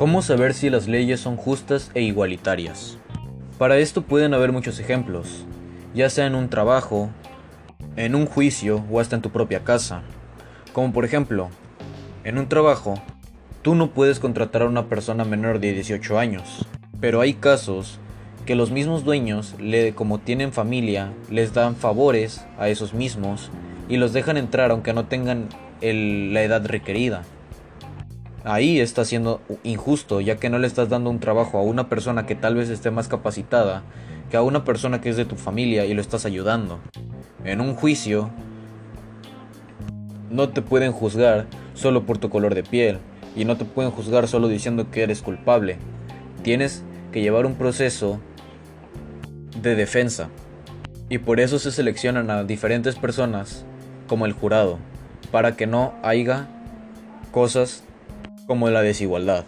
¿Cómo saber si las leyes son justas e igualitarias? Para esto pueden haber muchos ejemplos, ya sea en un trabajo, en un juicio o hasta en tu propia casa. Como por ejemplo, en un trabajo, tú no puedes contratar a una persona menor de 18 años, pero hay casos que los mismos dueños, como tienen familia, les dan favores a esos mismos y los dejan entrar aunque no tengan la edad requerida ahí está siendo injusto, ya que no le estás dando un trabajo a una persona que tal vez esté más capacitada que a una persona que es de tu familia y lo estás ayudando. En un juicio, no te pueden juzgar solo por tu color de piel y no te pueden juzgar solo diciendo que eres culpable. Tienes que llevar un proceso de defensa. Y por eso se seleccionan a diferentes personas como el jurado, para que no haya cosas como la desigualdad.